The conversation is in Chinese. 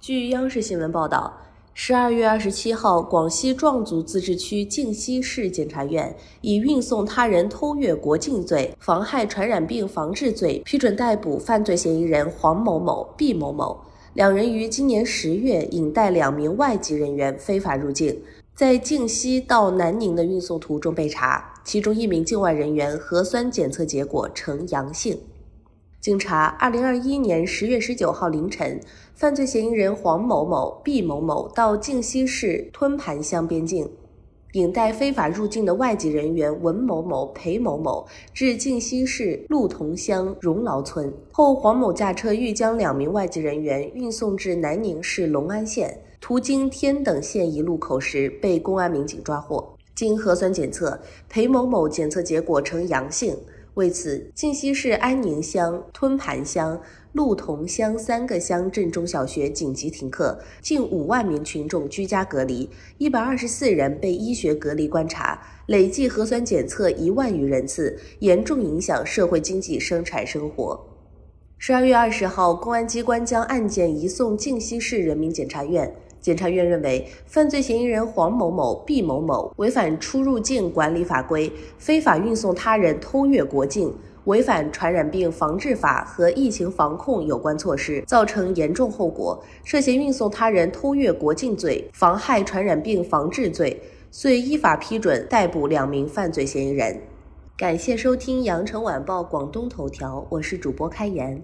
据央视新闻报道，十二月二十七号，广西壮族自治区靖西市检察院以运送他人偷越国境罪、妨害传染病防治罪批准逮捕犯罪嫌疑人黄某某、毕某某。两人于今年十月引带两名外籍人员非法入境，在靖西到南宁的运送途中被查，其中一名境外人员核酸检测结果呈阳性。经查，二零二一年十月十九号凌晨，犯罪嫌疑人黄某某、毕某某到靖西市吞盘乡边境，引带非法入境的外籍人员文某某、裴某某至靖西市鹿同乡荣劳村后，黄某驾车欲将两名外籍人员运送至南宁市隆安县，途经天等县一路口时，被公安民警抓获。经核酸检测，裴某某检测结果呈阳性。为此，靖西市安宁乡、吞盘乡、鹿同乡三个乡镇中小学紧急停课，近五万名群众居家隔离，一百二十四人被医学隔离观察，累计核酸检测一万余人次，严重影响社会经济生产生活。十二月二十号，公安机关将案件移送靖西市人民检察院。检察院认为，犯罪嫌疑人黄某某、毕某某违反出入境管理法规，非法运送他人偷越国境，违反传染病防治法和疫情防控有关措施，造成严重后果，涉嫌运送他人偷越国境罪、妨害传染病防治罪，遂依法批准逮捕两名犯罪嫌疑人。感谢收听羊城晚报广东头条，我是主播开言。